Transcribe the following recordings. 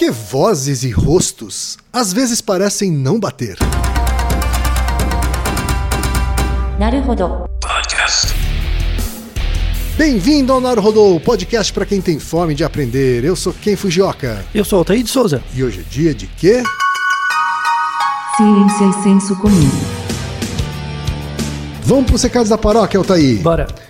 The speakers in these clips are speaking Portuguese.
Porque vozes e rostos às vezes parecem não bater. Naruhodo. Podcast. Bem-vindo ao Naruhodo, podcast para quem tem fome de aprender. Eu sou Ken Fujioka. Eu sou Altair de Souza. E hoje é dia de quê? Ciência e é senso comum. Vamos para os recados da paróquia, Altair. Bora.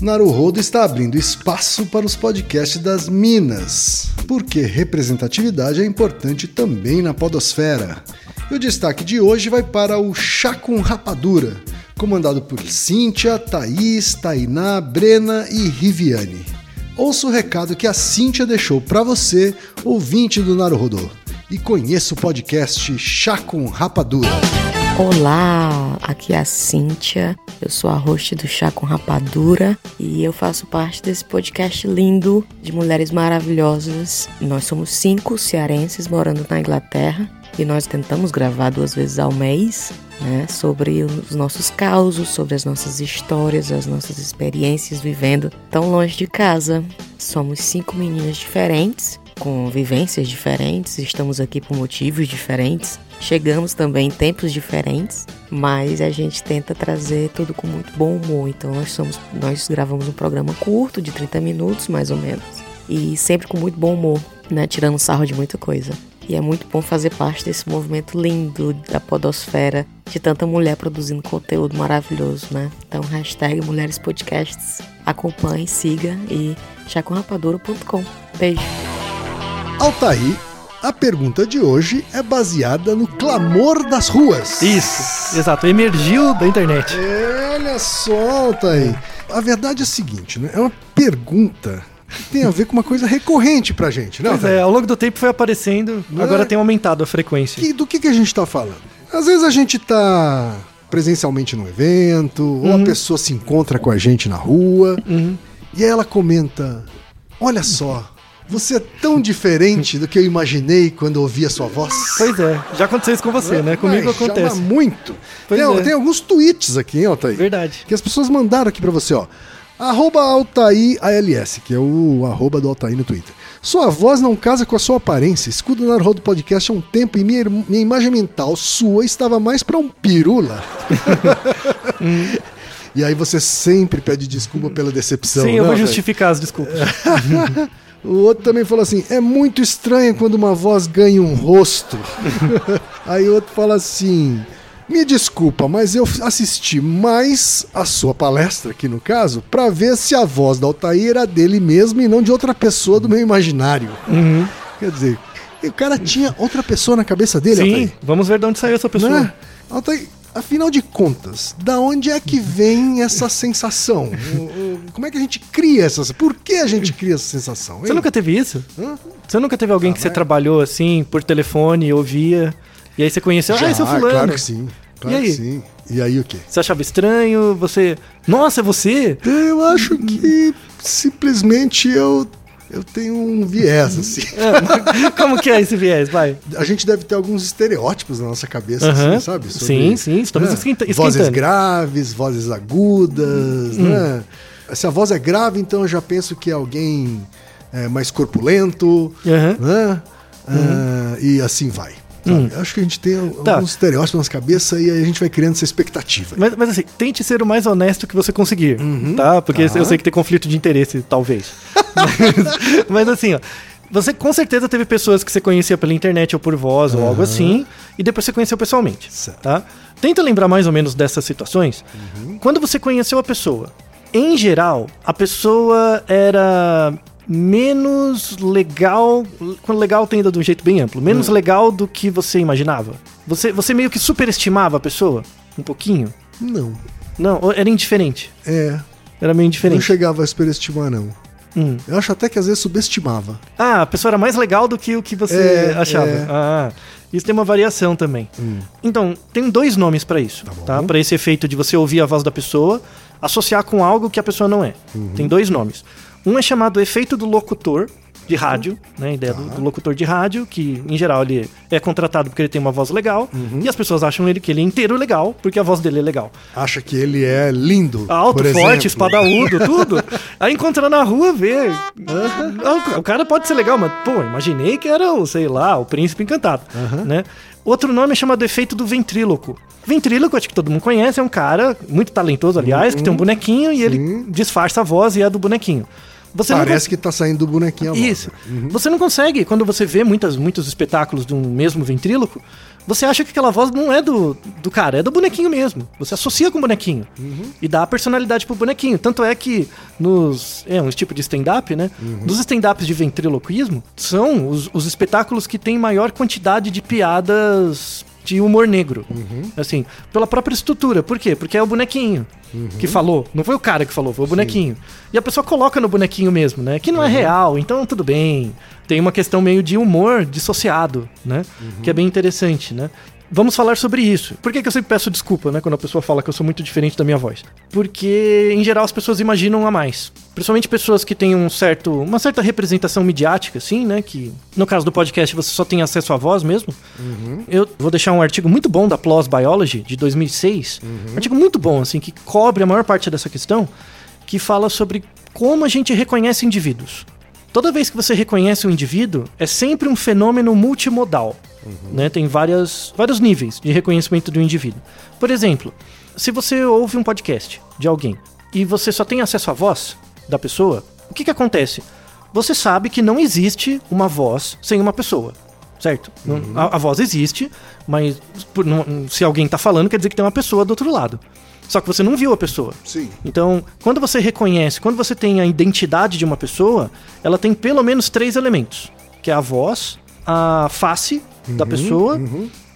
Naruhodo está abrindo espaço para os podcasts das Minas, porque representatividade é importante também na podosfera. E o destaque de hoje vai para o Chá com Rapadura, comandado por Cíntia, Thaís, Tainá, Brena e Riviane. Ouça o recado que a Cíntia deixou para você, ouvinte do Naruhodo, e conheça o podcast Chá com Rapadura. Olá, aqui é a Cíntia, eu sou a host do Chá com Rapadura e eu faço parte desse podcast lindo de mulheres maravilhosas. Nós somos cinco cearenses morando na Inglaterra e nós tentamos gravar duas vezes ao mês, né, sobre os nossos causos, sobre as nossas histórias, as nossas experiências vivendo tão longe de casa. Somos cinco meninas diferentes, com vivências diferentes, estamos aqui por motivos diferentes. Chegamos também em tempos diferentes, mas a gente tenta trazer tudo com muito bom humor. Então nós somos, nós gravamos um programa curto de 30 minutos, mais ou menos, e sempre com muito bom humor, né, tirando sarro de muita coisa. E é muito bom fazer parte desse movimento lindo da podosfera, de tanta mulher produzindo conteúdo maravilhoso, né? Então, hashtag Mulheres Podcasts. Acompanhe, siga e chacomrapadura.com. Beijo. Altair, a pergunta de hoje é baseada no clamor das ruas. Isso, exato. Emergiu da internet. É, olha só, Altair. A verdade é a seguinte, né? É uma pergunta que tem a ver com uma coisa recorrente pra gente, né? Pois é, ao longo do tempo foi aparecendo, Não é? agora tem aumentado a frequência. Que- do que, que a gente tá falando? Às vezes a gente tá presencialmente num evento, ou a pessoa se encontra com a gente na rua, e aí ela comenta: Olha só, você é tão diferente do que eu imaginei quando ouvi a sua voz. Pois é, já aconteceu isso com você, né? Comigo Mas acontece. Chama muito. Pois tem, é. tem alguns tweets aqui, hein, Altair? Verdade. Que as pessoas mandaram aqui pra você, ó. Arroba Altair ALS, que é o arroba do Altair no Twitter. Sua voz não casa com a sua aparência. Escudo na roda do podcast há um tempo e minha, minha imagem mental sua estava mais pra um pirula. e aí você sempre pede desculpa pela decepção. Sim, né, eu vou Altair? justificar as desculpas. O outro também falou assim: é muito estranho quando uma voz ganha um rosto. Aí o outro fala assim: me desculpa, mas eu assisti mais a sua palestra, aqui no caso, pra ver se a voz da Altair era dele mesmo e não de outra pessoa do meu imaginário. Quer dizer, o cara tinha outra pessoa na cabeça dele, Sim, Altair. vamos ver de onde saiu essa pessoa. Né? Altair, afinal de contas, da onde é que vem essa sensação? Como é que a gente cria essa Por que a gente cria essa sensação? Você hein? nunca teve isso? Hã? Você nunca teve alguém que você trabalhou assim, por telefone, ouvia, e aí você conheceu, ah, esse é o fulano. Claro que sim. Claro E aí? que sim. E aí o quê? Você achava estranho, você... Nossa, é você? Eu acho que simplesmente eu, eu tenho um viés, assim. Como que é esse viés? Vai. A gente deve ter alguns estereótipos na nossa cabeça, assim, sabe? Sim, sim, estamos Vozes esquentando. graves, vozes agudas, Hum. né? Se a voz é grave, então eu já penso que é alguém é, mais corpulento, né? Ah, e assim vai. Sabe? Acho que a gente tem Hum. Tá. alguns estereótipos na nossa cabeça e aí a gente vai criando essa expectativa. Mas, mas assim, tente ser o mais honesto que você conseguir, tá? Porque Tá. eu sei que tem conflito de interesse, talvez. mas, mas assim, ó. Você com certeza teve pessoas que você conhecia pela internet ou por voz ou algo assim, e depois você conheceu pessoalmente, Certo. tá? Tenta lembrar mais ou menos dessas situações. Quando você conheceu a pessoa, em geral, a pessoa era menos legal, quando legal tem ainda de um jeito bem amplo, menos legal do que você imaginava. Você, você meio que superestimava a pessoa, um pouquinho. Não. Não, era indiferente. É. Era meio Não indiferente. chegava a superestimar, não. Hum. Eu acho até que às vezes subestimava. Ah, a pessoa era mais legal do que o que você É, achava. é. Ah, isso tem uma variação também. Então, tem dois nomes pra isso, Tá tá? Para esse efeito de você ouvir a voz da pessoa, associar com algo que a pessoa não é. Uhum. Tem dois nomes. Um é chamado efeito do locutor de rádio, né? A ideia do, Tá. do locutor de rádio, que em geral ele é contratado porque ele tem uma voz legal, Uhum. e as pessoas acham ele que ele é inteiro legal, porque a voz dele é legal. Acha que ele é lindo. Alto, por forte, espadaúdo, tudo. Aí encontra na rua, vê. Ah, O cara pode ser legal, mas, pô, imaginei que era o, sei lá, o príncipe encantado, né? Outro nome é chamado efeito do ventríloco. Ventríloco, acho que todo mundo conhece, é um cara muito talentoso, aliás, que tem um bonequinho e ele disfarça a voz e é do bonequinho. Você não Parece que tá saindo do bonequinho a voz. isso. Você não consegue, quando você vê muitas, muitos espetáculos de um mesmo ventríloco, você acha que aquela voz não é do, do cara, é do bonequinho mesmo. Você associa com o bonequinho. E dá a personalidade pro bonequinho. Tanto é que nos. É um tipo de stand-up, né? Nos stand-ups de ventriloquismo, são os, os espetáculos que têm maior quantidade de piadas de humor negro. Assim, pela própria estrutura. Por quê? Porque é o bonequinho que falou. Não foi o cara que falou, foi o bonequinho. E a pessoa coloca no bonequinho mesmo, né? Que não é real, então tudo bem. Tem uma questão meio de humor dissociado, né? Que é bem interessante, né? Vamos falar sobre isso. Por que, que eu sempre peço desculpa, né? Quando a pessoa fala que eu sou muito diferente da minha voz? Porque, em geral, as pessoas imaginam a mais. Principalmente pessoas que têm um certo, uma certa representação midiática, assim, né? Que, no caso do podcast, você só tem acesso à voz mesmo. Eu vou deixar um artigo muito bom da PLOS Biology, de 2006. Um artigo muito bom, assim, que cobre a maior parte dessa questão, que fala sobre como a gente reconhece indivíduos. Toda vez que você reconhece um indivíduo, é sempre um fenômeno multimodal. Né? Tem várias, vários níveis de reconhecimento do indivíduo. Por exemplo, se você ouve um podcast de alguém e você só tem acesso à voz da pessoa, o que, que acontece? Você sabe que não existe uma voz sem uma pessoa. Certo? Não- A, a voz existe, mas por- não- se alguém está falando, quer dizer que tem uma pessoa do outro lado. Só que você não viu a pessoa. Sim. Então, quando você reconhece, quando você tem a identidade de uma pessoa, ela tem pelo menos três elementos, que é a voz, a face da pessoa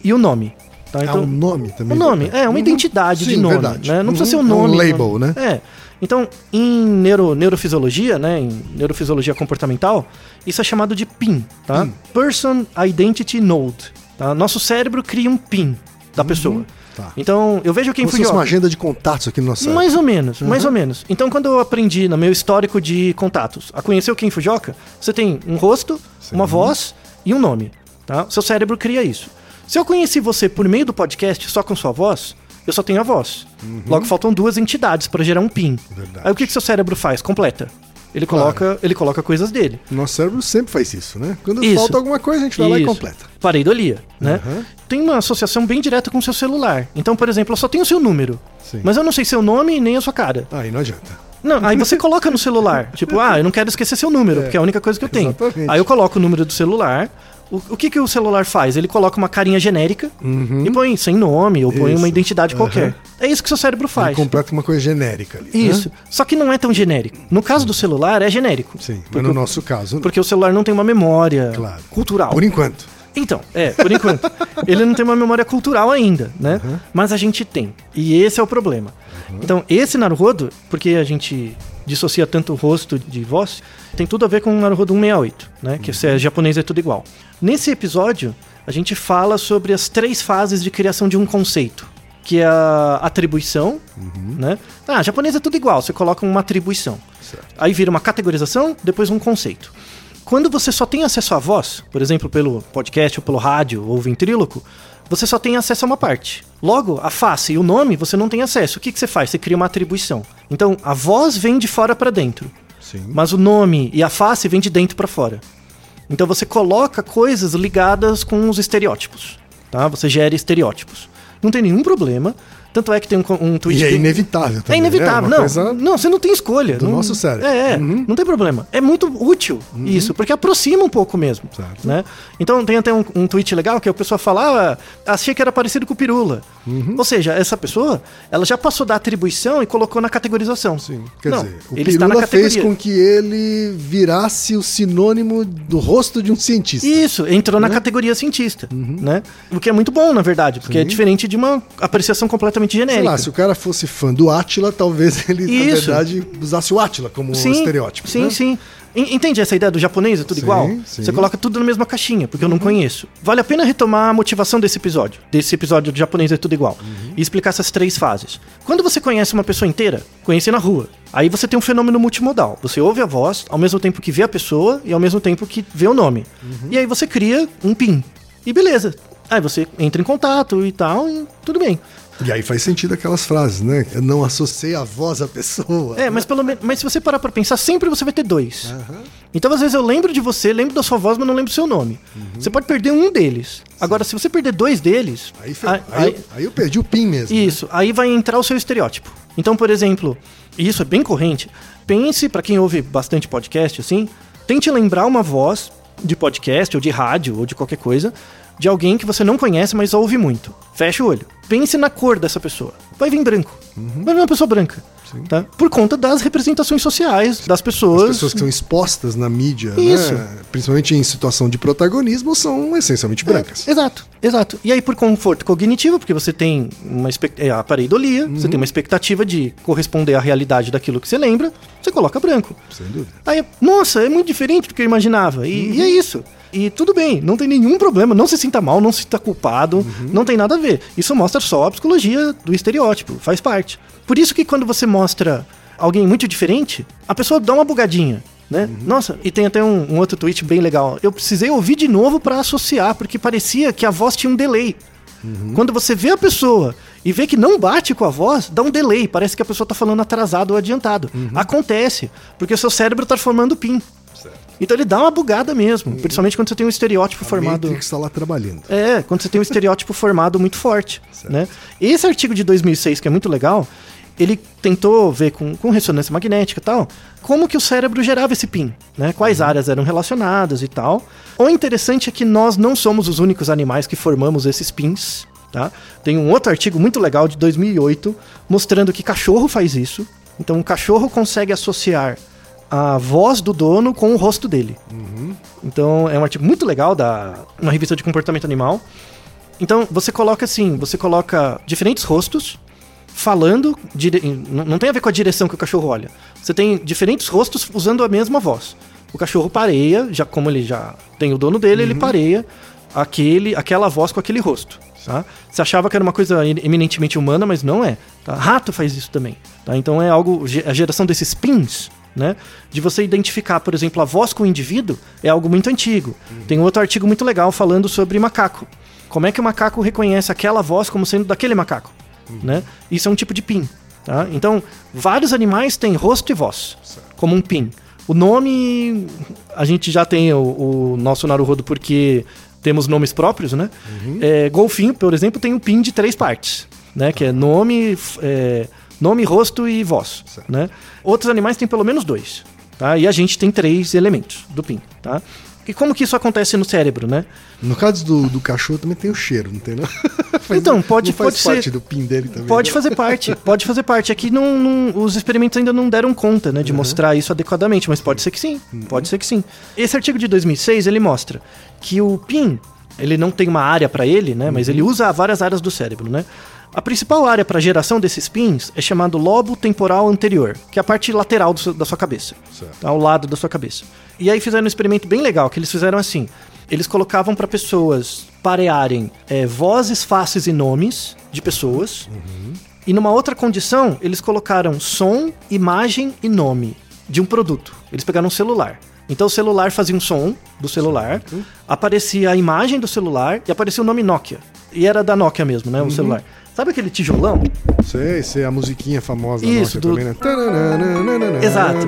e o nome. Tá? Ah, o nome também. o nome, verdade. é uma identidade de Sim, nome, verdade. né? Não precisa Uhum. ser o É um nome. label, né? É. Então, em neuro, neurofisiologia, né, em neurofisiologia comportamental, isso é chamado de PIN, tá? Person Identity Node. Tá? Nosso cérebro cria um PIN da pessoa. Tá. Então, eu vejo quem Como fosse uma agenda de contatos aqui no nosso site. mais ou menos, mais ou menos. Então, quando eu aprendi no meu histórico de contatos a conhecer o Ken Fujioka, você tem um rosto, uma voz e um nome. Tá? Seu cérebro cria isso. Se eu conheci você por meio do podcast só com sua voz, eu só tenho a voz. Logo, faltam duas entidades para gerar um PIN. Verdade. Aí o que, que seu cérebro faz? Completa. Ele coloca, ele coloca coisas dele. Nosso cérebro sempre faz isso, né? Quando Isso. falta alguma coisa, a gente vai lá e Isso. completa. Pareidolia, né? Uhum. Tem uma associação bem direta com o seu celular. Então, por exemplo, eu só tenho o seu número. Sim. Mas eu não sei seu nome nem a sua cara. Aí não adianta. Não, aí você coloca no celular. Tipo, ah, eu não quero esquecer seu número, porque é a única coisa que eu tenho. exatamente. Aí eu coloco o número do celular. O, o que, que o celular faz? Ele coloca uma carinha genérica e põe sem nome ou põe Uhum. Isso. uma identidade Aham. qualquer. É isso que seu cérebro Ele faz. completa uma coisa genérica ali. né? Isso. Só que não é tão genérico. No caso do celular, é genérico. Sim, mas no o- nosso caso, não. Porque o celular não tem uma memória Claro. cultural. por enquanto. Então, é, por enquanto. ele não tem uma memória cultural ainda, né? Mas a gente tem. E esse é o problema. Então, esse Naruhodo, porque a gente dissocia tanto o rosto de voz, tem tudo a ver com o Naruhodo 168, né? Que se é japonês é tudo igual. Nesse episódio, a gente fala sobre as três fases de criação de um conceito. Que é a atribuição, né? Ah, japonês é tudo igual, você coloca uma atribuição. Aí vira uma categorização, depois um conceito. Quando você só tem acesso à voz, por exemplo, pelo podcast ou pelo rádio ou ventríloco, você só tem acesso a uma parte. Logo, a face e o nome você não tem acesso. O que, que você faz? Você cria uma atribuição. Então, a voz vem de fora para dentro, Sim. mas o nome e a face vem de dentro para fora. Então você coloca coisas ligadas com os estereótipos, tá? Você gera estereótipos. Não tem nenhum problema. Tanto é que tem um, um tweet E é inevitável é também. inevitável, né? Uma não. Não, você não tem escolha. do não, nosso cérebro. É, é Uhum. não tem problema. É muito útil isso, porque aproxima um pouco mesmo. Certo. Né? Então tem até um, um tweet legal que a pessoa fala, ah, achei que era parecido com o Pirula. Uhum. Ou seja, essa pessoa, ela já passou da atribuição e colocou na categorização. Sim. Quer Não, dizer, o ele está na Pirula fez com que ele virasse o sinônimo do rosto de um cientista. Isso, entrou Né? na categoria cientista, Uhum. né? O que é muito bom, na verdade, porque é diferente de uma apreciação completamente completamente Sei genérica. lá, se o cara fosse fã do Átila, talvez ele, na Isso. verdade, usasse o Átila como estereótipo. Sim, né? sim. En- Entende essa ideia do japonês? É tudo Sim, igual? sim. Uhum. Você coloca tudo na mesma caixinha, porque eu não conheço. Vale a pena retomar a motivação desse episódio, desse episódio do japonês é tudo igual, Uhum. e explicar essas três fases. Quando você conhece uma pessoa inteira, conhece na rua. Aí você tem um fenômeno multimodal. Você ouve a voz, ao mesmo tempo que vê a pessoa e ao mesmo tempo que vê o nome. Uhum. E aí você cria um PIN. E beleza. Aí você entra em contato e tal, e tudo bem. E aí faz sentido aquelas frases, né? Eu não associei a voz à pessoa. É, mas pelo menos. Mas se você parar pra pensar, sempre você vai ter dois. Então, às vezes, eu lembro de você, lembro da sua voz, mas não lembro do seu nome. Você pode perder um deles. Agora, se você perder dois deles. Aí, fe- aí- aí eu- aí eu perdi o PIN mesmo. né? isso, aí vai entrar o seu estereótipo. Então, por exemplo, e isso é bem corrente. Pense, pra quem ouve bastante podcast, assim, tente lembrar uma voz de podcast, ou de rádio, ou de qualquer coisa, de alguém que você não conhece, mas ouve muito. Fecha o olho. Pense na cor dessa pessoa. Vai vir branco. Vai vir uma pessoa branca. Tá? Por conta das representações sociais das pessoas. As pessoas que são expostas na mídia, né? principalmente em situação de protagonismo, são essencialmente brancas. É, exato, exato. E aí, por conforto cognitivo, porque você tem uma é, a pareidolia, você tem uma expectativa de corresponder à realidade daquilo que você lembra, você coloca branco. Sem dúvida. Aí, nossa, é muito diferente do que eu imaginava. E, e é isso. E tudo bem, não tem nenhum problema, não se sinta mal, não se sinta culpado, não tem nada a ver. Isso mostra só a psicologia do estereótipo, faz parte. Por isso que quando você mostra alguém muito diferente, a pessoa dá uma bugadinha. Né? Nossa, e tem até um, um outro tweet bem legal. Eu precisei ouvir de novo pra associar, porque parecia que a voz tinha um delay. Quando você vê a pessoa e vê que não bate com a voz, dá um delay. Parece que a pessoa tá falando atrasado ou adiantado. Acontece, porque o seu cérebro tá formando PIN. Então ele dá uma bugada mesmo, principalmente quando você tem um estereótipo A formado. Matrix está lá trabalhando. É, quando você tem um estereótipo formado muito forte, né? Esse artigo de 2006, que é muito legal, ele tentou ver com, com ressonância magnética e tal, como que o cérebro gerava esse PIN, né? Quais áreas eram relacionadas e tal. O interessante é que nós não somos os únicos animais que formamos esses PINs, tá? Tem um outro artigo muito legal de 2008 mostrando que cachorro faz isso. Então, o cachorro consegue associar a voz do dono com o rosto dele. Então é um artigo muito legal da uma revista de comportamento animal. Então você coloca assim, você coloca diferentes rostos falando, dire- não tem a ver com a direção que o cachorro olha. Você tem diferentes rostos usando a mesma voz. O cachorro pareia, já como ele já tem o dono dele, ele pareia aquele, aquela voz com aquele rosto. Tá? Você achava que era uma coisa eminentemente humana, mas não é. tá? Rato faz isso também. tá? Então é algo. A geração desses pins, né? De você identificar, por exemplo, a voz com o indivíduo é algo muito antigo. Tem um outro artigo muito legal falando sobre macaco. Como é que o macaco reconhece aquela voz como sendo daquele macaco? Né? Isso é um tipo de pin. Tá? Então, vários animais têm rosto e voz, como um pin. O nome, a gente já tem o, o nosso Naruhodo porque temos nomes próprios, né? É, golfinho, por exemplo, tem um pin de três partes, né? Que é nome, é, nome, rosto e voz, né? Outros animais têm pelo menos dois, tá? E a gente tem três elementos do pin, tá? E como que isso acontece no cérebro, né? No caso do, do cachorro também tem o cheiro, não tem não? Faz- Então, pode- não pode parte ser- do PIN dele também. Pode né? fazer parte, pode fazer parte. Aqui não, não- os experimentos ainda não deram conta, né, de mostrar isso adequadamente, mas pode ser que sim, pode ser que sim. Esse artigo de 2006 ele mostra que o PIN ele não tem uma área para ele, né, mas ele usa várias áreas do cérebro, né. A principal área para geração desses pins é chamado lobo temporal anterior, que é a parte lateral seu- da sua cabeça, Certo. ao lado da sua cabeça. E aí fizeram um experimento bem legal, que eles fizeram assim. Eles colocavam para pessoas parearem é, vozes, faces e nomes de pessoas. E numa outra condição, eles colocaram som, imagem e nome de um produto. Eles pegaram um celular. Então o celular fazia um som do celular, aparecia a imagem do celular e aparecia o nome Nokia. E era da Nokia mesmo, né? O celular. Sabe aquele tijolão? Sei, sei, a musiquinha famosa Isso, do- também, né? Exato.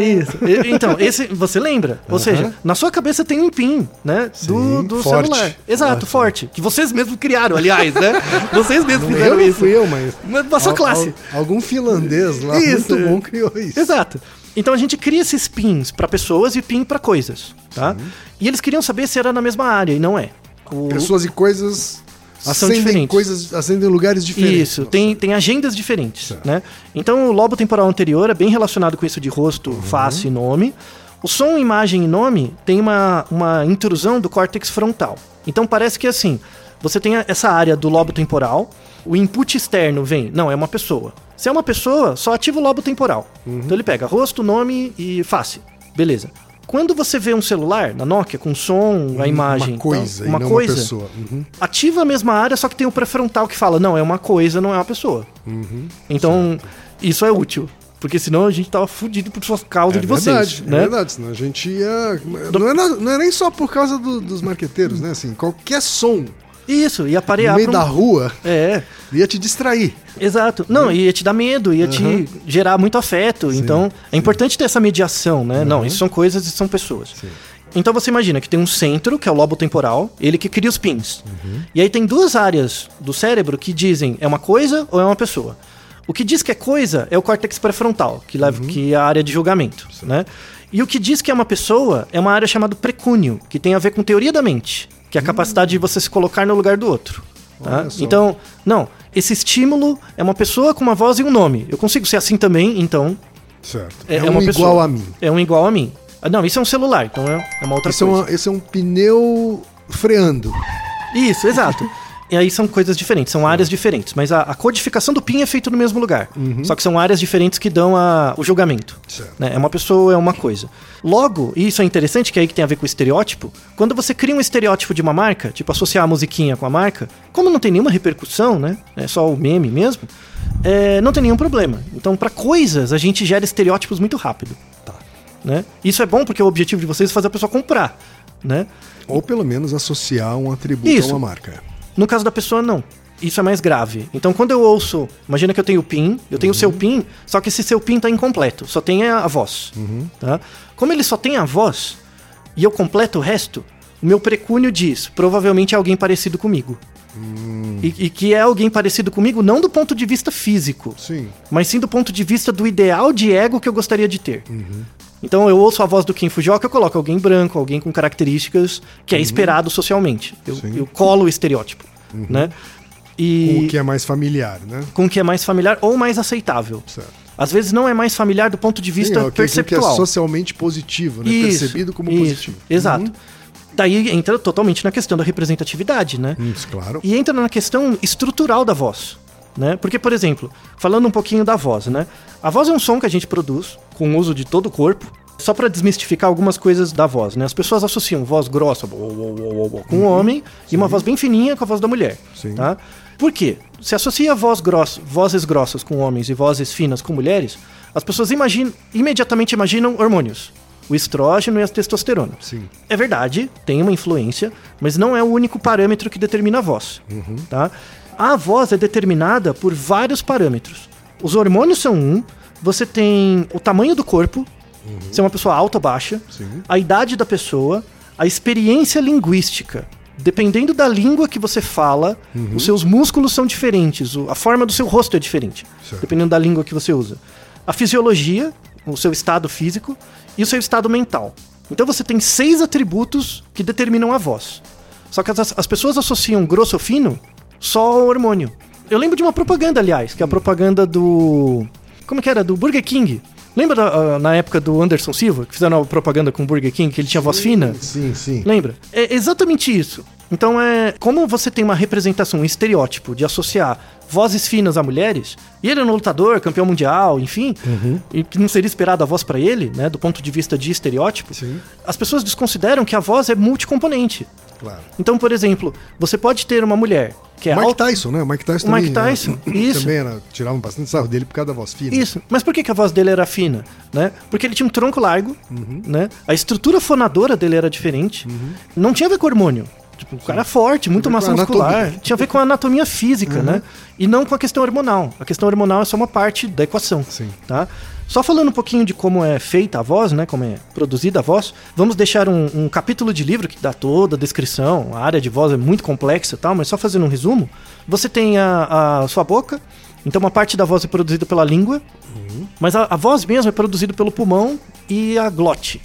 Isso. Então, esse você lembra? Ou seja, na sua cabeça tem um pin, né? Do, Sim, do forte. celular. Exato, forte. Que vocês mesmos criaram, aliás, né? Vocês mesmos Não, fizeram eu não isso. fui eu, mas... Mas da sua al- classe. al- algum finlandês lá, Isso, muito bom, criou isso. Exato. Então a gente cria esses pins para pessoas e pin para coisas, tá? E eles queriam saber se era na mesma área e não é. O- Pessoas e coisas São acendem diferentes. coisas, acendem em lugares diferentes. Isso, Nossa. tem, tem agendas diferentes, Certo. né? Então o lobo temporal anterior é bem relacionado com isso de rosto, Uhum. face e nome. O som, imagem e nome tem uma, uma intrusão do córtex frontal. Então parece que assim, você tem essa área do lobo temporal o input externo vem, não, é uma pessoa. Se é uma pessoa, só ativa o lobo temporal. Então ele pega rosto, nome e face. Beleza. Quando você vê um celular na Nokia com som, a imagem, Uma coisa, uma não coisa, uma pessoa. Uhum. ativa a mesma área, só que tem o pré-frontal que fala, não, é uma coisa, não é uma pessoa. Uhum. Então, isso é útil. Porque senão a gente tava fudido por causa É de verdade, vocês, é né? verdade, senão a gente ia. Não é, não é nem só por causa do- dos marqueteiros, né? Assim, qualquer som Isso, ia no aparear meio pra um- da rua É, ia te distrair. exato. Não, ia te dar medo, ia te gerar muito afeto. então, é importante ter essa mediação, né? Não, isso são coisas e são pessoas. Então você imagina que tem um centro, que é o lobo temporal, ele que cria os pins. E aí tem duas áreas do cérebro que dizem é uma coisa ou é uma pessoa. O que diz que é coisa é o córtex pré-frontal, que, leva, que é a área de julgamento, né? E o que diz que é uma pessoa é uma área chamada precúnio, que tem a ver com teoria da mente, que é a capacidade de você se colocar no lugar do outro. tá? Então, não, esse estímulo é uma pessoa com uma voz e um nome. Eu consigo ser assim também, então Certo. é, É, é um uma igual a mim. É um igual a mim. Ah, não, isso é um celular, então é, é uma outra Esse é, coisa. uma- esse é um pneu freando. Isso, exato. E aí são coisas diferentes, são áreas diferentes. Mas a, a codificação do PIN é feita no mesmo lugar. Só que são áreas diferentes que dão a- o julgamento. Né? É uma pessoa, é uma coisa. Logo, e isso é interessante, que é aí que tem a ver com o estereótipo, quando você cria um estereótipo de uma marca, tipo associar a musiquinha com a marca, como não tem nenhuma repercussão, né? É só o meme mesmo, é, não tem nenhum problema. Então, para coisas, a gente gera estereótipos muito rápido. Tá. Né? Isso é bom porque o objetivo de vocês é fazer a pessoa comprar. Né? Ou pelo menos associar um atributo Isso. a uma marca. No caso da pessoa, não. Isso é mais grave. Então, quando eu ouço, imagina que eu tenho o PIN, eu tenho o seu PIN, só que esse seu PIN tá incompleto, só tem a, voz. Tá? Como ele só tem a voz e eu completo o resto, o meu precúnio diz, provavelmente é alguém parecido comigo. E, e que é alguém parecido comigo não do ponto de vista físico, Sim. mas sim do ponto de vista do ideal de ego que eu gostaria de ter. Então eu ouço a voz do Ken Fujioka, eu coloco alguém branco, alguém com características que é esperado socialmente. Eu, eu colo o estereótipo, né? E O que é mais familiar, né? com o que é mais familiar ou mais aceitável. Certo. Às vezes não é mais familiar do ponto de vista Sim, é que- aquilo que é perceptual. socialmente positivo, né? Percebido como isso, positivo. Exato. Uhum. Daí entra totalmente na questão da representatividade, né? Hum, claro. E entra na questão estrutural da voz. Né? Porque, por exemplo, falando um pouquinho da voz, né? A voz é um som que a gente produz com o uso de todo o corpo. Só para desmistificar algumas coisas da voz, né? As pessoas associam voz grossa bo- bo- bo- com o homem e uma voz bem fininha com a voz da mulher. Sim. Tá? Por quê? Se associa voz grossa, vozes grossas com homens e vozes finas com mulheres, as pessoas imaginam, imediatamente imaginam hormônios. O estrógeno e a testosterona. Sim. É verdade, tem uma influência, mas não é o único parâmetro que determina a voz. Tá? A voz é determinada por vários parâmetros. Os hormônios são um, você tem o tamanho do corpo, se é uma pessoa alta ou baixa, Sim. a idade da pessoa, a experiência linguística. Dependendo da língua que você fala, os seus músculos são diferentes, a forma do seu rosto é diferente, Certo. dependendo da língua que você usa. A fisiologia, o seu estado físico e o seu estado mental. Então você tem seis atributos que determinam a voz. Só que as, as pessoas associam grosso ou fino só ao hormônio. Eu lembro de uma propaganda, aliás, que é a propaganda do. Como que era? Do Burger King. Lembra da- ah, na época do Anderson Silva, que fizeram uma propaganda com o Burger King, que ele tinha voz fina? Sim, sim. Lembra? É exatamente isso. Então é como você tem uma representação, um estereótipo de associar vozes finas a mulheres, e ele é um lutador, campeão mundial, enfim, e que não seria esperado a voz pra ele, né, do ponto de vista de estereótipo. Sim. As pessoas desconsideram que a voz é multicomponente. Claro. Então, por exemplo, você pode ter uma mulher que é Mike alta. Tyson, né? O Mike Tyson O Mike também, né? Tyson, isso. Também era, tiravam bastante sarro dele por causa da voz fina. Isso. Mas por que, que a voz dele era fina? Né? Porque ele tinha um tronco largo, Uhum. né? A estrutura fonadora dele era diferente. Não tinha a ver com hormônio. Tipo, o cara era forte, muito massa muscular. anatomia. Uhum. Tinha a ver com a anatomia física, né? E não com a questão hormonal. A questão hormonal é só uma parte da equação. Sim. Tá? Só falando um pouquinho de como é feita a voz, né? Como é produzida a voz, vamos deixar um, um capítulo de livro que dá toda a descrição. A área de voz é muito complexa e tal, mas só fazendo um resumo. Você tem a, a sua boca, então uma parte da voz é produzida pela língua, mas a, a voz mesmo é produzida pelo pulmão e a glote.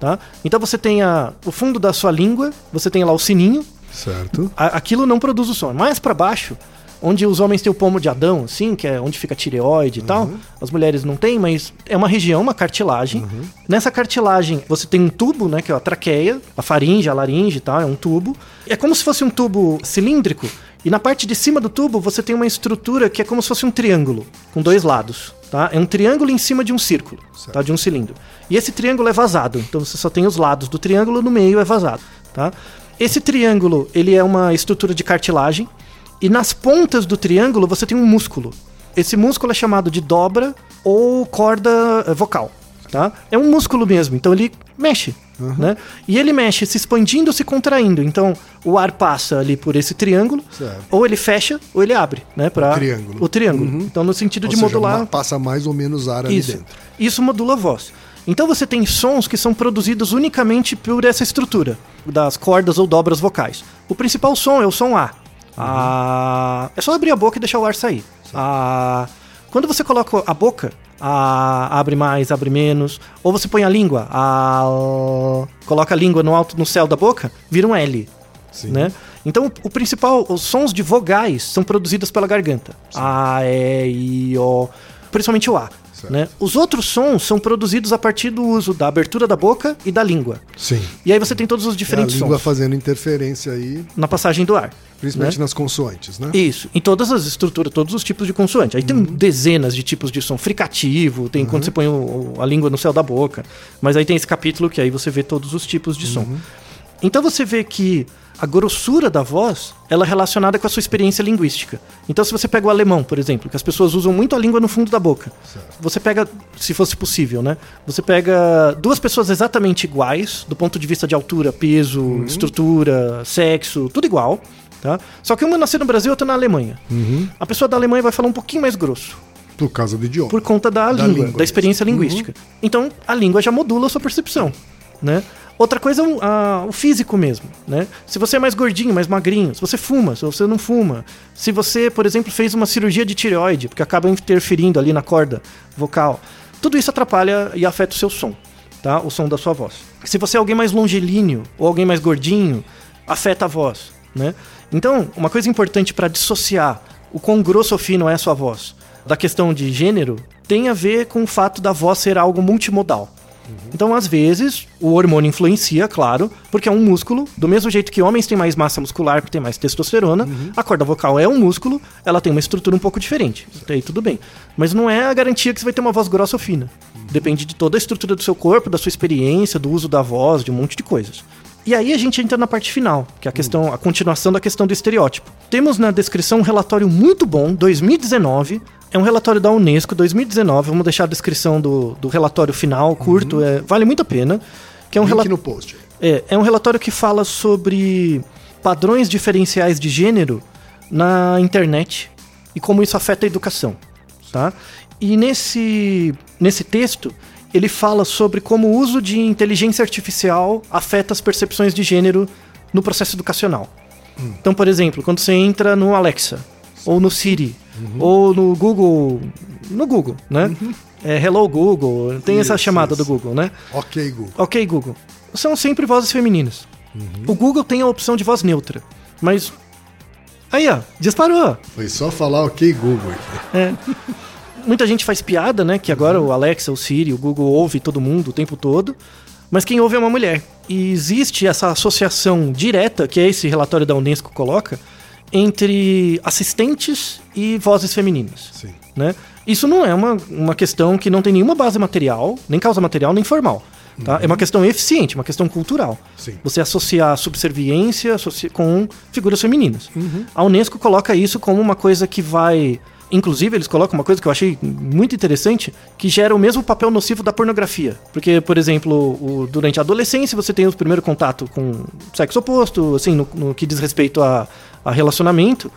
Tá? Então você tem a, o fundo da sua língua, você tem lá o sininho, Certo. a- aquilo não produz o som. Mais pra baixo, onde os homens têm o pomo de Adão, assim, que é onde fica a tireoide e tal, as mulheres não têm, mas é uma região, uma cartilagem. Nessa cartilagem, você tem um tubo, né, que é a traqueia, a faringe, a laringe e tal, é um tubo. É como se fosse um tubo cilíndrico E na parte de cima do tubo você tem uma estrutura que é como se fosse um triângulo, com dois lados. Tá? É um triângulo em cima de um círculo, tá? de um cilindro. E esse triângulo é vazado, então você só tem os lados do triângulo, no meio é vazado. Tá? Esse triângulo ele é uma estrutura de cartilagem, e nas pontas do triângulo você tem um músculo. Esse músculo é chamado de dobra ou corda eh, vocal. Tá? É um músculo mesmo, então ele mexe. Uhum. Né? E ele mexe se expandindo, se contraindo. Então o ar passa ali por esse triângulo, Certo. ou ele fecha ou ele abre, né? Pra... O triângulo. O triângulo. Uhum. Então no sentido Ou de seja, modular. passa mais ou menos ar ali Isso. dentro. Isso modula a voz. Então você tem sons que são produzidos unicamente por essa estrutura das cordas ou dobras vocais. O principal som é o som A. A... É só abrir a boca e deixar o ar sair. A... Quando você coloca a boca, a... abre mais, abre menos. Ou você põe a língua, a... coloca a língua no alto, no céu da boca, vira um L. Sim. Né? Então, o- o principal, os sons de vogais são produzidos pela garganta. A, E, I, O, principalmente o A. Né? Os outros sons são produzidos a partir do uso da abertura da boca e da língua. Sim. E aí você tem todos os É a diferentes língua sons fazendo interferência aí, na passagem do ar. principalmente né? nas consoantes, né? Isso, em todas as estruturas, todos os tipos de consoante. Aí tem dezenas de tipos de som fricativo, tem quando você põe o- a língua no céu da boca. Mas aí tem esse capítulo que aí você vê todos os tipos de som. Então você vê que a grossura da voz ela é relacionada com a sua experiência linguística. Então, se você pega o alemão, por exemplo, que as pessoas usam muito a língua no fundo da boca, você pega, se fosse possível, né? Você pega duas pessoas exatamente iguais, do ponto de vista de altura, peso, estrutura, sexo, tudo igual, tá? Só que uma nasceu no Brasil e outra na Alemanha. A pessoa da Alemanha vai falar um pouquinho mais grosso Por causa do idioma. por conta da, Da língua, língua da experiência mesmo. linguística. Então, a língua já modula a sua percepção, né? Outra coisa é o, o físico mesmo, né? Se você é mais gordinho, mais magrinho, se você fuma, se você não fuma, se você, por exemplo, fez uma cirurgia de tireoide, porque acaba interferindo ali na corda vocal, tudo isso atrapalha e afeta o seu som, tá? O som da sua voz. Se você é alguém mais longilíneo ou alguém mais gordinho, afeta a voz, né? Então, uma coisa importante para dissociar o quão grosso ou fino é a sua voz da questão de gênero tem a ver com o fato da voz ser algo multimodal. Então, às vezes, o hormônio influencia, claro, porque é um músculo. Do mesmo jeito que homens têm mais massa muscular, porque tem mais testosterona, a corda vocal é um músculo, ela tem uma estrutura um pouco diferente. Até aí tudo bem. Mas não é a garantia que você vai ter uma voz grossa ou fina. Depende de toda a estrutura do seu corpo, da sua experiência, do uso da voz, de um monte de coisas. E aí a gente entra na parte final, que é a questão, a continuação da questão do estereótipo. Temos na descrição um relatório muito bom, 2019. É um relatório da Unesco, 2019. Vamos deixar a descrição do, do relatório final, curto, é, vale muito a pena. Que é um Link no post. É, é um relatório que fala sobre padrões diferenciais de gênero na internet e como isso afeta a educação, tá? E nesse, nesse texto, ele fala sobre como o uso de inteligência artificial afeta as percepções de gênero no processo educacional. Então, por exemplo, quando você entra no Alexa, ou no Siri, ou no Google, no Google, né? É, Hello Google, tem essa Isso, chamada isso. do Google, né? Ok, Google. Ok, Google. São sempre vozes femininas. O Google tem a opção de voz neutra. Mas. Aí, ó, disparou. Foi só falar ok, Google aqui. Muita gente faz piada, né? Que agora o Alexa, o Siri, o Google ouve todo mundo o tempo todo. Mas quem ouve é uma mulher. E existe essa associação direta, que é esse relatório da Unesco coloca, entre assistentes e vozes femininas. Sim. né? Isso não é uma, uma questão que não tem nenhuma base material, nem causa material, nem formal. Tá? É uma questão eficiente, uma questão cultural. Sim. Você associar subserviência com figuras femininas. A Unesco coloca isso como uma coisa que vai. Inclusive, eles colocam uma coisa que eu achei muito interessante, que gera o mesmo papel nocivo da pornografia. Porque, por exemplo, o- durante a adolescência você tem o primeiro contato com o sexo oposto, assim, no, no que diz respeito a, a relacionamento.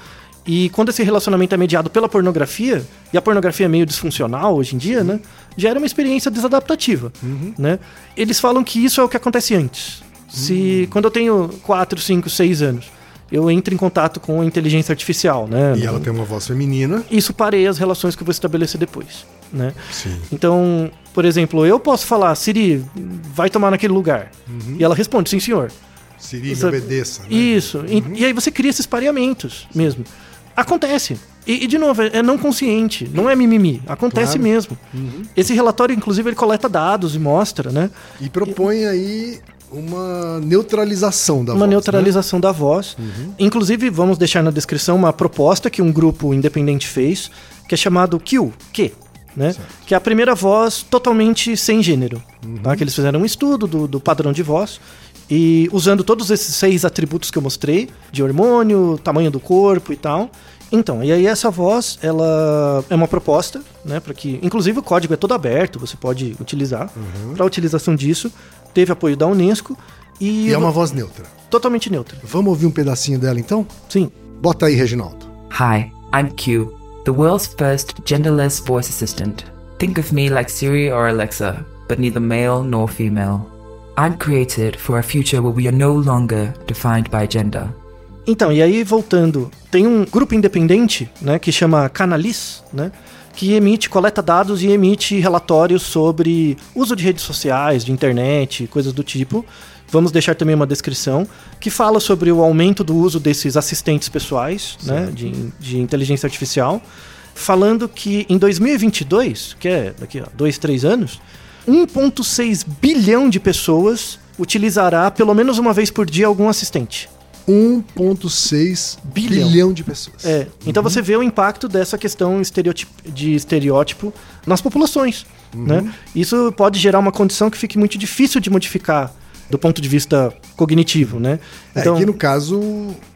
E quando esse relacionamento é mediado pela pornografia, e a pornografia é meio disfuncional hoje em dia, né? Gera uma experiência desadaptativa, né? Eles falam que isso é o que acontece antes. Se quando eu tenho 4, 5, 6 anos, eu entro em contato com a inteligência artificial, né? E ela tem uma voz feminina. Isso pareia as relações que eu vou estabelecer depois, né? Sim. Então, por exemplo, eu posso falar, Siri, vai tomar naquele lugar. E ela responde, sim, senhor. Siri, me obedeça. Né? Isso. E, e aí você cria esses pareamentos mesmo. Acontece. E, e, de novo, é é não consciente, não é mimimi. Acontece Claro. Uhum. mesmo. Esse relatório, inclusive, ele coleta dados e mostra, né? E propõe aí uma neutralização da uma voz. neutralização da voz. Inclusive, vamos deixar na descrição uma proposta que um grupo independente fez, que é chamado Q, Q, né? Que é a primeira voz totalmente sem gênero. Tá? Que eles fizeram um estudo do, do padrão de voz e usando todos esses seis atributos que eu mostrei, de hormônio, tamanho do corpo e tal. Então, e aí essa voz, ela é uma proposta, né, para que, inclusive o código é todo aberto, você pode utilizar para a utilização disso. Teve apoio da UNESCO e? E é uma voz neutra. totalmente neutra. Vamos ouvir um pedacinho dela então? Sim. Bota aí, Reginaldo. Hi, I'm Q, the world's first genderless voice assistant. Think of me like Siri or Alexa, but neither male nor female. I'm created for a future where we are no longer defined by gender. Então, e aí voltando, tem um grupo independente, né, que chama Canalis, né, que emite, coleta dados e emite relatórios sobre uso de redes sociais, de internet, coisas do tipo. Vamos deixar também uma descrição que fala sobre o aumento do uso desses assistentes pessoais, né, de, de inteligência artificial, falando que em 2022, que é daqui a dois, três anos, 1,6 bilhão de pessoas utilizará pelo menos uma vez por dia algum assistente. 1,6 Bilhão. bilhão de pessoas. É, então você vê o impacto dessa questão de estereótipo nas populações. Né? Isso pode gerar uma condição que fique muito difícil de modificar do ponto de vista cognitivo, né? É que no caso,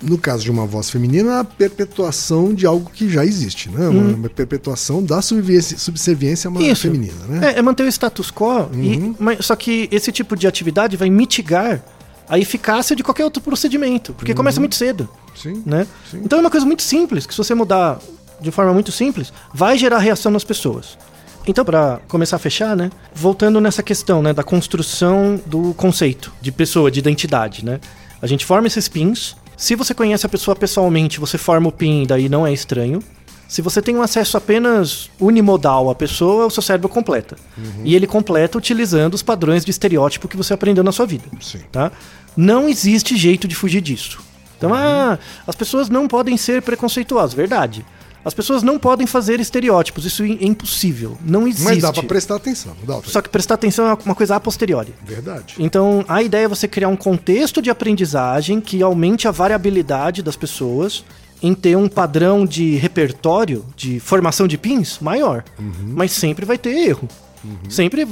no caso de uma voz feminina, é a perpetuação de algo que já existe, né? Uma, uma perpetuação da subserviência, Hum. Isso. feminina, né? É, é manter o status quo, e, mas, só que esse tipo de atividade vai mitigar a eficácia de qualquer outro procedimento, porque começa muito cedo, Sim. né? Sim. Então é uma coisa muito simples, que se você mudar de forma muito simples, vai gerar reação nas pessoas. Então, para começar a fechar, né? Voltando nessa questão, né, da construção do conceito de pessoa, de identidade, né? A gente forma esses pins. Se você conhece a pessoa pessoalmente, você forma o pin, daí não é estranho. Se você tem um acesso apenas unimodal à pessoa, o seu cérebro completa. E ele completa utilizando os padrões de estereótipo que você aprendeu na sua vida. Sim. Tá? Não existe jeito de fugir disso. Então, ah, as pessoas não podem ser preconceituosas. Verdade. As pessoas não podem fazer estereótipos. Isso é impossível. Não existe. Mas dá pra prestar atenção, pra... Só que prestar atenção é uma coisa a posteriori. Verdade. Então, a ideia é você criar um contexto de aprendizagem que aumente a variabilidade das pessoas em ter um padrão de repertório, de formação de pins maior. Uhum. Mas sempre vai ter erro. Sempre.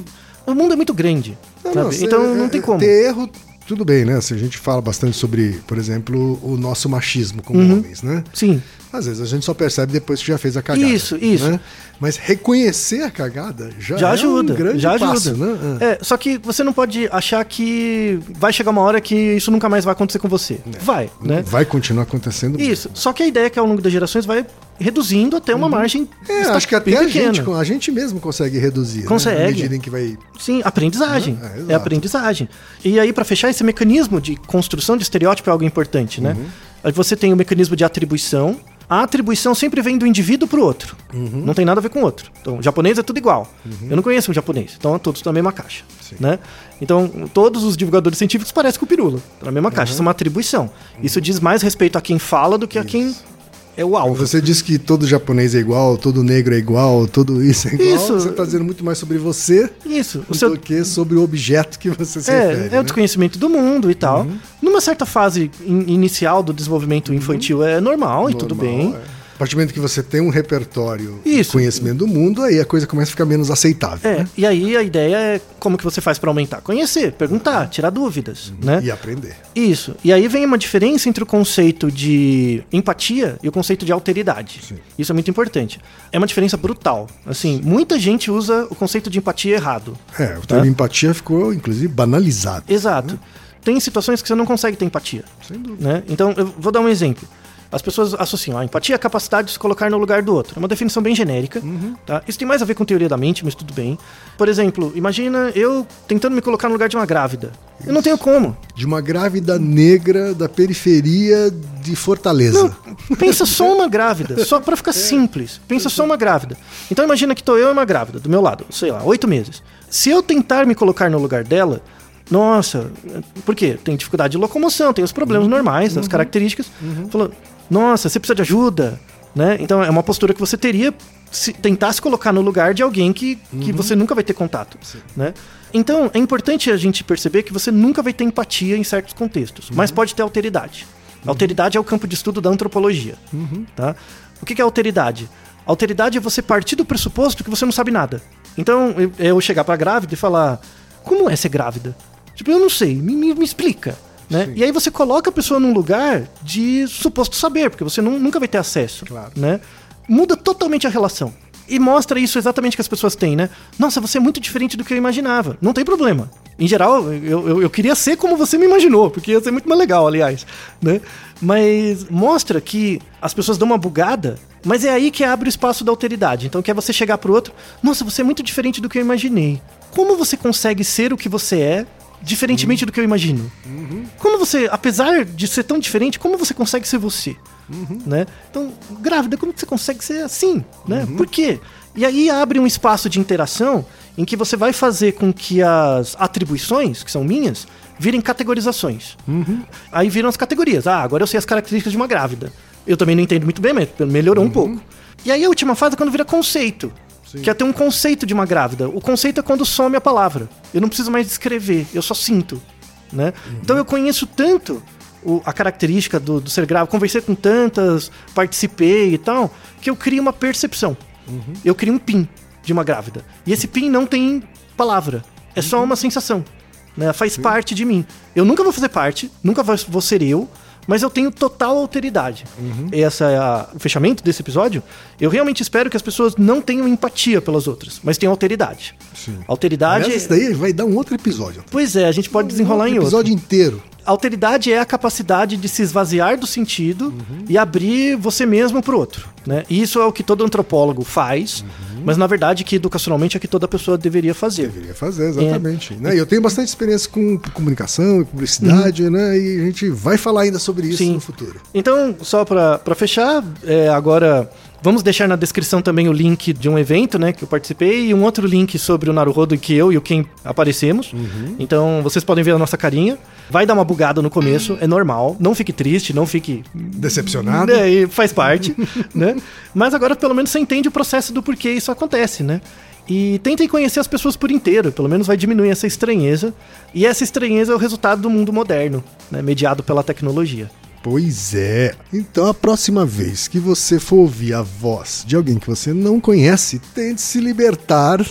O mundo é muito grande. Não, não, então é- não tem é- como. Ter erro, tudo bem, né? Se a gente fala bastante sobre, por exemplo, o nosso machismo como Uhum. homens, né? Sim. Às vezes a gente só percebe depois que já fez a cagada. Isso, isso. né? Mas reconhecer a cagada já, já é ajuda, um grande já ajuda. passo, né? Ah. É, só que você não pode achar que vai chegar uma hora que isso nunca mais vai acontecer com você. Vai, né? Vai continuar acontecendo. Isso. Só que a ideia é que ao longo das gerações vai reduzindo até uma margem É, acho que até bem a pequena. gente, a gente mesmo consegue reduzir. né? Consegue. Na medida em que vai. Sim, aprendizagem. É, É, exato. aprendizagem. E aí, pra fechar, esse mecanismo de construção de estereótipo é algo importante, né? Uhum. Você tem o mecanismo de atribuição. A atribuição sempre vem do indivíduo pro outro. Uhum. Não tem nada a ver com o outro. Então, japonês é tudo igual. Eu não conheço um japonês. Então, todos estão na mesma caixa. Né? Então, todos os divulgadores científicos parecem com o pirula. Estão na mesma caixa. Isso é uma atribuição. Isso diz mais respeito a quem fala do que a quem é o alvo. Você diz que todo japonês é igual, todo negro é igual, tudo isso é igual. Isso. Você está dizendo muito mais sobre você Isso. O do seu, que sobre o objeto que você se É, refere. é né? Uhum. o desconhecimento do mundo e tal. Numa certa fase in- inicial do desenvolvimento infantil é normal, e tudo Uhum. Normal, bem. é. A partir do momento que você tem um repertório Isso. de conhecimento do mundo, aí a coisa começa a ficar menos aceitável. É, né? e aí a ideia é como que você faz pra aumentar? Conhecer, perguntar, tirar dúvidas, né? Uhum. E aprender. Isso. E aí vem uma diferença entre o conceito de empatia e o conceito de alteridade. Isso é muito importante. É uma diferença brutal. Assim, muita gente usa o conceito de empatia errado. É, o termo empatia ficou, inclusive, banalizado. Exato. Tem situações que você não consegue ter empatia. Sem dúvida. Né? Então, eu vou dar um exemplo. As pessoas associam a empatia à capacidade de se colocar no lugar do outro. É uma definição bem genérica. Tá? Isso tem mais a ver com teoria da mente, mas tudo bem. Por exemplo, imagina eu tentando me colocar no lugar de uma grávida. Eu não tenho como. De uma grávida negra da periferia de Fortaleza. Pensa só uma grávida, só pra ficar simples. Pensa só uma grávida. Então imagina que tô eu e uma grávida do meu lado, sei lá, oito meses. Se eu tentar me colocar no lugar dela, nossa, por quê? Tem dificuldade de locomoção, tem os problemas normais, as características. Falou, nossa, você precisa de ajuda, né? Então é uma postura que você teria se tentar se colocar no lugar de alguém que, que você nunca vai ter contato, né? Então, é importante a gente perceber que você nunca vai ter empatia em certos contextos, mas pode ter alteridade. Alteridade é o campo de estudo da antropologia. Tá? O que é alteridade? Alteridade é você partir do pressuposto que você não sabe nada. Então, eu, eu chegar pra grávida e falar: Como é ser grávida? Tipo, eu não sei, me, me- me explica. Né? E aí você coloca a pessoa num lugar de suposto saber, porque você nu- nunca vai ter acesso. Claro. Né? Muda totalmente a relação. E mostra isso exatamente que as pessoas têm, né? Nossa, você é muito diferente do que eu imaginava. Não tem problema. Em geral, eu, eu, eu queria ser como você me imaginou, porque ia ser muito mais legal, aliás. Né? Mas mostra que as pessoas dão uma bugada, mas é aí que abre o espaço da alteridade. Então, que é você chegar pro outro, nossa, você é muito diferente do que eu imaginei. Como você consegue ser o que você é, diferentemente do que eu imagino? Como você, apesar de ser tão diferente, como você consegue ser você? Né? Então, grávida, como que você consegue ser assim? Né? Por quê? E aí abre um espaço de interação em que você vai fazer com que as atribuições, que são minhas, virem categorizações. Aí viram as categorias. Ah, agora eu sei as características de uma grávida. Eu também não entendo muito bem, mas melhorou um pouco. E aí a última fase é quando vira conceito. Que é ter um conceito de uma grávida. O conceito é quando some a palavra. Eu não preciso mais descrever, eu só sinto. Né? Então eu conheço tanto o- a característica do, do ser grávida, conversei com tantas, participei e tal, que eu crio uma percepção. Eu crio um PIN de uma grávida. E esse PIN não tem palavra. É só uma sensação. Né? Faz parte de mim. Eu nunca vou fazer parte, nunca vou ser eu, mas eu tenho total alteridade. Essa é a- o fechamento desse episódio. Eu realmente espero que as pessoas não tenham empatia pelas outras, mas tenham alteridade. Sim. Alteridade. Aliás, isso daí vai dar um outro episódio. Pois é, a gente pode desenrolar um em outro. episódio inteiro. Alteridade é a capacidade de se esvaziar do sentido Uhum. e abrir você mesmo pro outro, né? E isso é o que todo antropólogo faz, Uhum. Mas na verdade que educacionalmente é que toda pessoa deveria fazer. Deveria fazer, exatamente. Né? E eu tenho bastante experiência com comunicação e publicidade, né? E a gente vai falar ainda sobre isso Sim. no futuro. Então, só pra pra fechar, é, agora vamos deixar na descrição também o link de um evento, né, que eu participei e um outro link sobre o Naruhodo que eu e o Ken aparecemos. Uhum. Então, vocês podem ver a nossa carinha. Vai dar uma bugada no começo, é normal. Não fique triste, não fique Decepcionado? É, e faz parte, né? Mas agora pelo menos você entende o processo do porquê isso acontece, né? E tentem conhecer as pessoas por inteiro, pelo menos vai diminuir essa estranheza. E essa estranheza é o resultado do mundo moderno, né? mediado pela tecnologia. Pois é. Então, a próxima vez que você for ouvir a voz de alguém que você não conhece, tente se libertar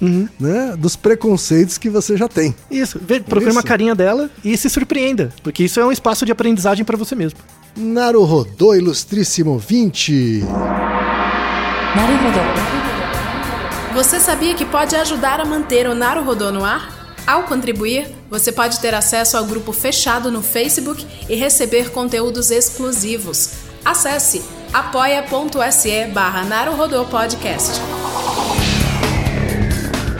Uhum. Né? dos preconceitos que você já tem. Isso, procure uma carinha dela e se surpreenda, porque isso é um espaço de aprendizagem para você mesmo. Naruhodô, ilustríssimo 20. Naruhodô. Você sabia que pode ajudar a manter o Naruhodô no ar? Ao contribuir, você pode ter acesso ao grupo fechado no Facebook e receber conteúdos exclusivos. Acesse apoia.se barra Podcast.